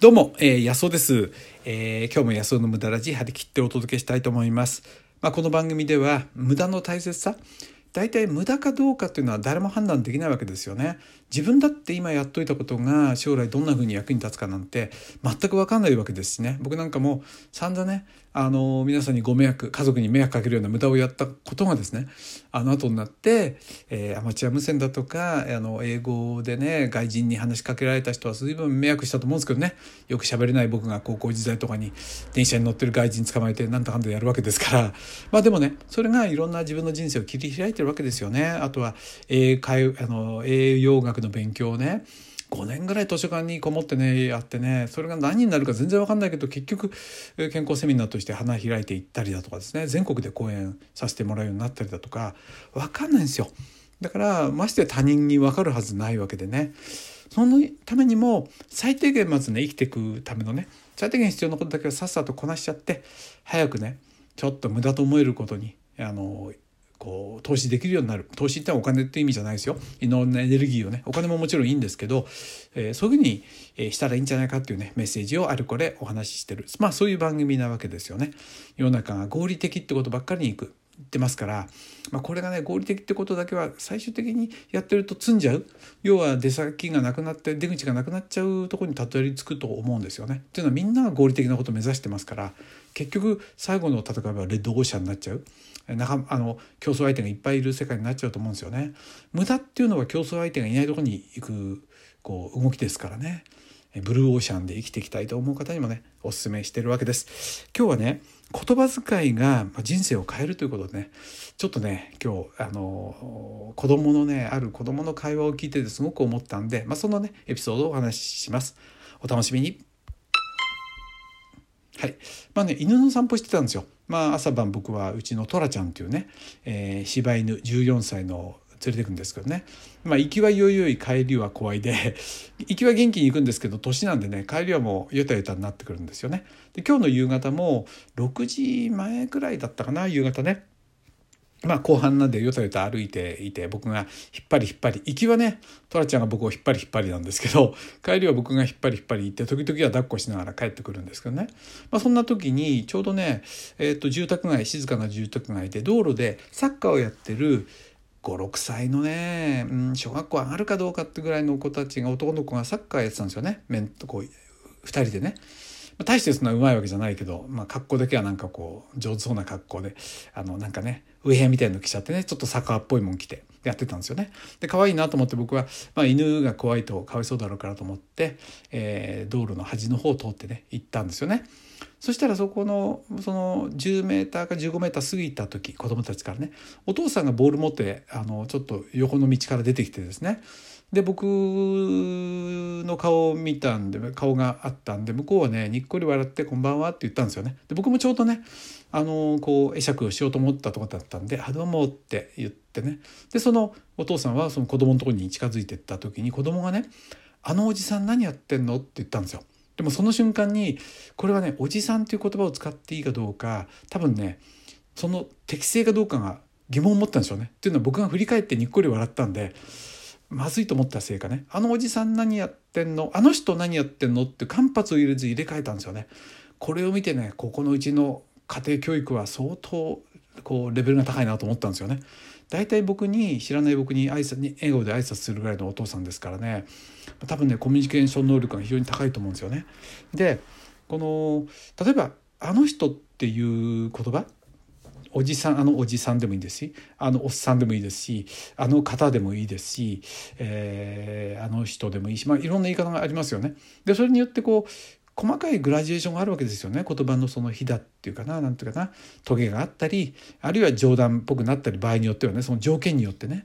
どうも、えー、安尾です、えー、今日も安尾の無駄ラジ張り切ってお届けしたいと思います。まあ、この番組では無駄の大切さ、大体無駄かどうかっていうのは誰も判断できないわけですよね。自分だって今やっといたことが将来どんな風に役に立つかなんて全くわかんないわけですしね僕なんかも散々ねあの皆さんにご迷惑家族に迷惑かけるような無駄をやったことがですねあの後になって、えー、アマチュア無線だとかあの英語でね外人に話しかけられた人は随分迷惑したと思うんですけどねよく喋れない僕が高校時代とかに電車に乗ってる外人捕まえてなんだかんだやるわけですからまあでもねそれがいろんな自分の人生を切り開いてるわけですよね。あとは英会あの栄養学の勉強をね5年ぐらい図書館にこもってねやってねそれが何になるか全然分かんないけど結局健康セミナーとして花開いていったりだとかですね全国で講演させてもらうようになったりだとか分かんないんですよ。だからまして他人に分かるはずないわけでねそのためにも最低限まずね生きていくためのね最低限必要なことだけをさっさとこなしちゃって早くねちょっと無駄と思えることにあのこう投資できるようになる。投資ってお金って意味じゃないですよ。いろんなエネルギーをねお金ももちろんいいんですけど、えー、そういうふうにしたらいいんじゃないかっていうねメッセージをあるこれお話ししてる。まあそういう番組なわけですよね。世の中が合理的ってことばっかりにいく。てますから、まあ、これがね合理的ってことだけは最終的にやってると積んじゃう要は出先がなくなって出口がなくなっちゃうとこにたどり着くと思うんですよね。っていうのはみんなが合理的なことを目指してますから結局最後の戦いはレッドオーシャンになっちゃう仲あの競争相手がいっぱいいる世界になっちゃうと思うんですよね。無駄っていうのは競争相手がいないとこに行くこう動きですからね。ブルーオーシャンで生きていきたいと思う方にもねおすすめしてるわけです。今日はね言葉遣いが人生を変えるということでねちょっとね今日あの子供のねある子供の会話を聞いててすごく思ったんで、まあ、そのねエピソードをお話しします。お楽しみに。はい。まあね、犬の散歩してたんですよ。まあ、朝晩僕はうちのトラちゃんっていうね、えー、柴犬14歳の連れてくんですけどね、まあ、行きはよいよい帰りは怖いで 行きは元気に行くんですけど年なんでね帰りはもうヨタヨタになってくるんですよね。で今日の夕方も6時前ぐらいだったかな夕方ね。まあ後半なんでよたよた歩いていて僕が引っ張り引っ張り行きはねトラちゃんが僕を引っ張り引っ張りなんですけど 帰りは僕が引っ張り引っ張り行って時々は抱っこしながら帰ってくるんですけどね、まあ、そんな時にちょうどね、えー、と住宅街静かな住宅街で道路でサッカーをやってる56歳のね、うん、小学校上がるかどうかってぐらいの子たちが男の子がサッカーやってたんですよね面とこう2人でね。ま大してそんなうまいわけじゃないけど、まあ、格好だけはなんかこう上手そうな格好であのなんかねウェアみたいの着ちゃってねちょっとサッカーっぽいもん着てやってたんですよね。で可愛いなと思って僕は、まあ、犬が怖いとかわいそうだろうからと思って、えー、道路の端の方を通ってね行ったんですよね。そしたらそこのその10メーターか15メーター過ぎた時子供たちからねお父さんがボール持ってあのちょっと横の道から出てきてですねで僕の顔を見たんで顔があったんで向こうはねにっこり笑って「こんばんは」って言ったんですよね。で僕もちょうどねあのこう会釈をしようと思ったとこだったんで「あどうも」って言ってねでそのお父さんはその子供のところに近づいてった時に子供がね「あのおじさん何やってんの?」って言ったんですよ。でもその瞬間にこれはね「おじさん」という言葉を使っていいかどうか多分ねその適正かどうかが疑問を持ったんですよね。っていうのは僕が振り返ってにっこり笑ったんでまずいと思ったせいかねあのおじさん何やってんの？あの人何やってんの？って間髪を入れず入れ替えたんですよね。これを見てねここのうちの家庭教育は相当こうレベルが高いなと思ったんですよね。大体僕に知らない僕に挨拶に笑顔で挨拶するぐらいのお父さんですからね多分ねコミュニケーション能力が非常に高いと思うんですよね。でこの例えば「あの人」っていう言葉？おじさんあのおじさんでもいいですしあのおっさんでもいいですしあの方でもいいですし、えー、あの人でもいいし、まあ、いろんな言い方がありますよね。でそれによってこう細かいグラデーションがあるわけですよね言葉のそのひだっていうかな何ていうかなトゲがあったりあるいは冗談っぽくなったり場合によってはねその条件によってね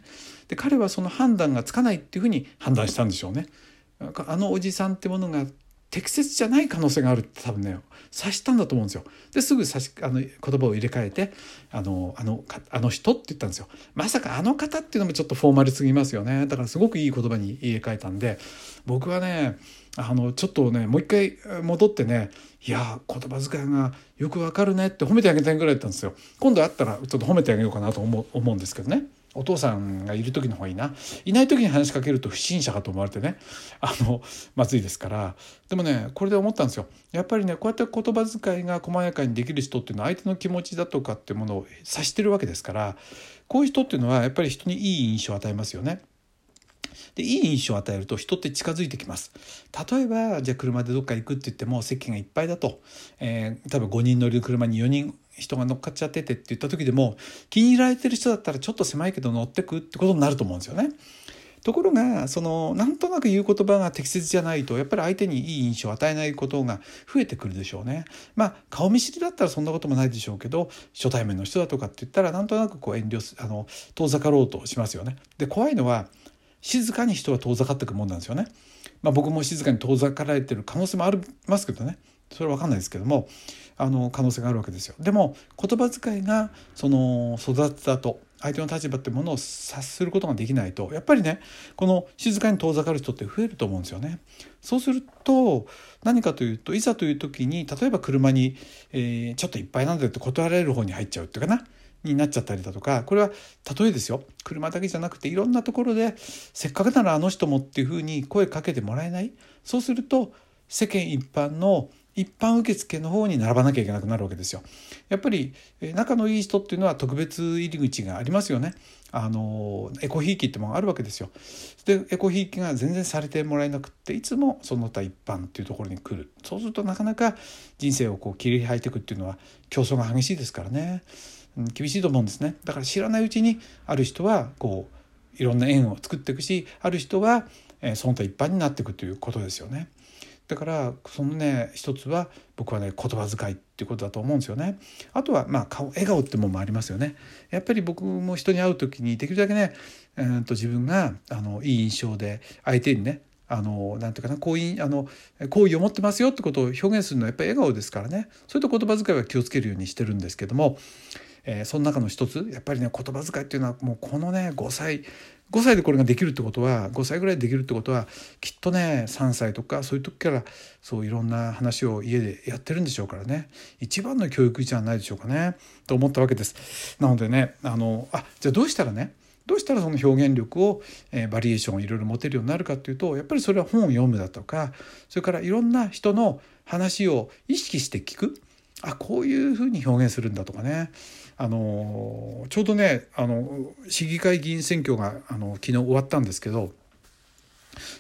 で彼はその判断がつかないっていうふうに判断したんでしょうね。あのおじさんってものが適切じゃない可能性があるって多分ね察したんだと思うんですよ。ですぐさしあの言葉を入れ替えてあのあのあの人って言ったんですよ。まさかあの方っていうのもちょっとフォーマルすぎますよね。だからすごくいい言葉に入れ替えたんで僕はねあのちょっとねもう一回戻ってねいや言葉遣いがよくわかるねって褒めてあげたいぐらいだったんですよ。今度会ったらちょっと褒めてあげようかなと思う思うんですけどね。お父さんがいる時の方がいいないない時に話しかけると不審者かと思われてねあのまずいですからでもねこれで思ったんですよやっぱりねこうやって言葉遣いが細やかにできる人っていうのは相手の気持ちだとかってものを察してるわけですからこういう人っていうのはやっぱり人にいい印象を与えますよね。でいい印象を与えると人って近づいてきます例えばじゃあ車でどっか行くって言っても席がいっぱいだと、えー、多分5人乗りの車に4人人が乗っかっちゃっててって言った時でも気に入られてる人だったらちょっと狭いけど乗ってくってことになると思うんですよね。ところがそのなんとなく言う言葉が適切じゃないとやっぱり相手にいい印象を与えないことが増えてくるでしょうね。まあ顔見知りだったらそんなこともないでしょうけど初対面の人だとかって言ったらなんとなくこう遠慮あの遠ざかろうとしますよね。で怖いのは静かに人は遠ざかっていくもんなんですよね。まあ、僕も静かに遠ざかられてる可能性もありますけどねそれは分かんないですけどもあの可能性があるわけですよ。でも言葉遣いがその育てたと相手の立場ってものを察することができないとやっぱりねこの静かに遠ざかる人って増えると思うんですよね。そうすると何かというといざという時に例えば車に、えー、ちょっといっぱいなんだよって断られる方に入っちゃうっていうかなになっちゃったりだとかこれは例えですよ車だけじゃなくていろんなところでせっかくならあの人もっていうふうに声かけてもらえない？そうすると世間一般の一般受付の方に並ばなきゃいけなくなるわけですよ。やっぱり仲のいい人っていうのは特別入り口がありますよね。あのエコひいきってもあるわけですよ。でエコひいきが全然されてもらえなくっていつもその他一般っていうところに来るそうするとなかなか人生をこう切り開いていくっていうのは競争が激しいですからね。厳しいと思うんですねだから知らないうちにある人はこういろんな縁を作っていくしある人は、えその他一般になっていくということですよね。だからそのね一つは僕はね言葉遣いっていうことだと思うんですよね。あとはまあ顔笑顔ってものもありますよね。やっぱり僕も人に会う時にできるだけね、えー、と自分があのいい印象で相手にねあのなんていうかな好意あの好意を持ってますよってことを表現するのはやっぱり笑顔ですからねそういった言葉遣いは気をつけるようにしてるんですけどもえー、その中の一つやっぱりね言葉遣いっていうのはもうこのね5歳5歳でこれができるってことは5歳ぐらいでできるってことはきっとね3歳とかそういう時からそういろんな話を家でやってるんでしょうからね。一番の教育じゃないでしょうかね。と思ったわけです。なのでねあのあじゃあどうしたらねどうしたらその表現力を、えー、バリエーションをいろいろ持てるようになるかっていうとやっぱりそれは本を読むだとかそれからいろんな人の話を意識して聞く。あこういうふうに表現するんだとかねあのちょうどねあの市議会議員選挙があの昨日終わったんですけど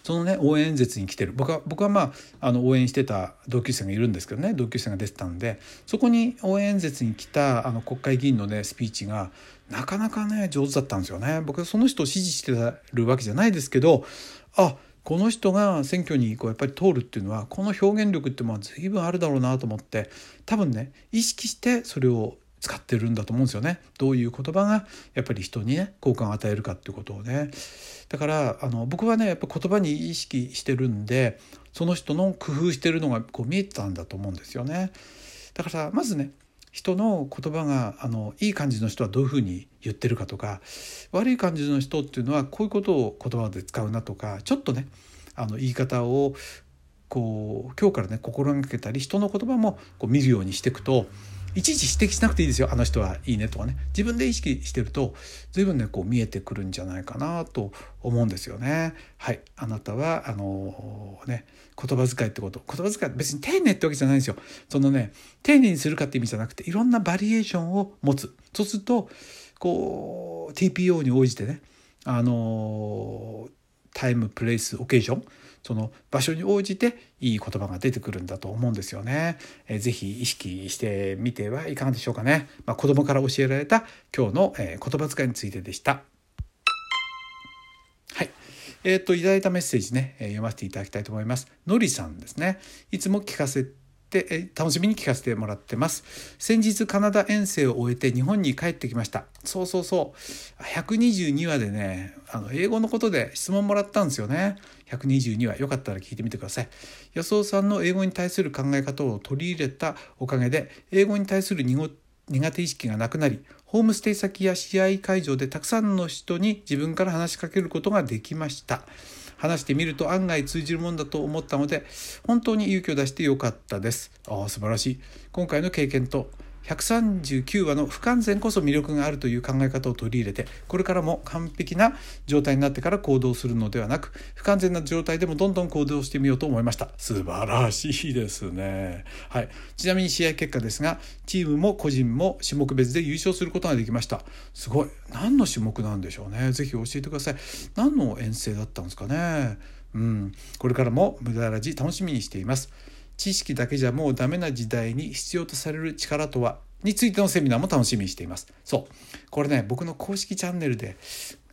そのね応援演説に来てる僕は僕はまああの応援してた同級生がいるんですけどね同級生が出てたんでそこに応援演説に来たあの国会議員のねスピーチがなかなかね上手だったんですよね。僕はその人を支持してるわけじゃないですけどあこの人が選挙にこうやっぱり通るっていうのはこの表現力っても随分あるだろうなと思って多分ね意識してそれを使ってるんだと思うんですよね。どういう言葉がやっぱり人にね好感を与えるかっていうことをね。だからあの僕はねやっぱ言葉に意識してるんでその人の工夫してるのがこう見えてたんだと思うんですよね。だからまずね人の言葉があのいい感じの人はどういうふうに言ってるかとか悪い感じの人っていうのはこういうことを言葉で使うなとかちょっとねあの言い方をこう今日からね心がけたり人の言葉もこう見るようにしていくといちいち指摘しなくていいですよ。あの人はいいねとかね。自分で意識してると随分ねこう見えてくるんじゃないかなと思うんですよね。はい。あなたはあのね言葉遣いってこと。言葉遣い別に丁寧ってわけじゃないんですよ。そのね丁寧にするかって意味じゃなくていろんなバリエーションを持つ。そうするとこう TPO に応じてねあのタイムプレイスオケーションその場所に応じていい言葉が出てくるんだと思うんですよね。えー、ぜひ意識してみてはいかがでしょうかね。まあ、子供から教えられた今日の、えー、言葉遣いについてでした。はい。えっ、ー、と、いただいたメッセージね、えー、読ませていただきたいと思います。のりさんですね。いつも聞かせて楽しみに聞かせてもらってます。先日カナダ遠征を終えて日本に帰ってきました。そうそうそう。122話でねあの英語のことで質問もらったんですよね。122話。よかったら聞いてみてください。安尾さんの英語に対する考え方を取り入れたおかげで英語に対する苦手意識がなくなりホームステイ先や試合会場でたくさんの人に自分から話しかけることができました。話してみると案外通じるもんだと思ったので本当に勇気を出してよかったです。ああ素晴らしい。今回の経験と139話の不完全こそ魅力があるという考え方を取り入れてこれからも完璧な状態になってから行動するのではなく不完全な状態でもどんどん行動してみようと思いました。素晴らしいですね。はい。ちなみに試合結果ですがチームも個人も種目別で優勝することができました。すごい。何の種目なんでしょうね。ぜひ教えてください。何の遠征だったんですかね。うん。これからも無駄ラジ楽しみにしています。知識だけじゃもうダメな時代に必要とされる力とは？についてのセミナーも楽しみにしています。そう。これね僕の公式チャンネルで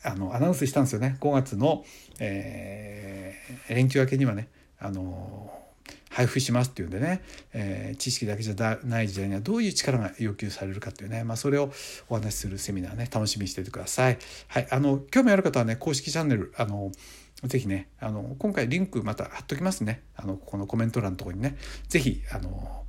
あのアナウンスしたんですよね。5月の、えー、連休明けにはねあの配布しますっていうんでね、えー、知識だけじゃない時代にはどういう力が要求されるかっていうね、まあ、それをお話しするセミナーね楽しみにしていてください。はい、あの興味ある方はね公式チャンネルあのぜひねあの今回リンクまた貼っときますね。あのここのコメント欄のとこにね。ぜひあの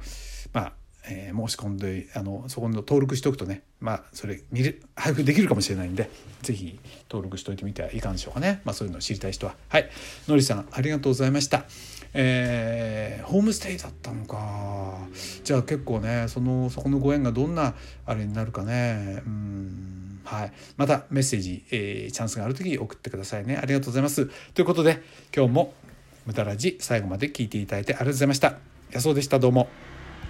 まあえー、申し込んであのそこの登録しておくとねまあそれ見る配布できるかもしれないんで是非登録しておいてみてはいかがでしょうかね、まあ、そういうのを知りたい人は。はい。のりさんありがとうございました。えー、ホームステイだったのか。じゃあ結構ねそのそこのご縁がどんなあれになるかね。うん。はい、またメッセージ、えー、チャンスがある時送ってくださいね。ありがとうございます。ということで今日も「無駄ラジ」最後まで聞いていただいてありがとうございました。安尾でした。どうも。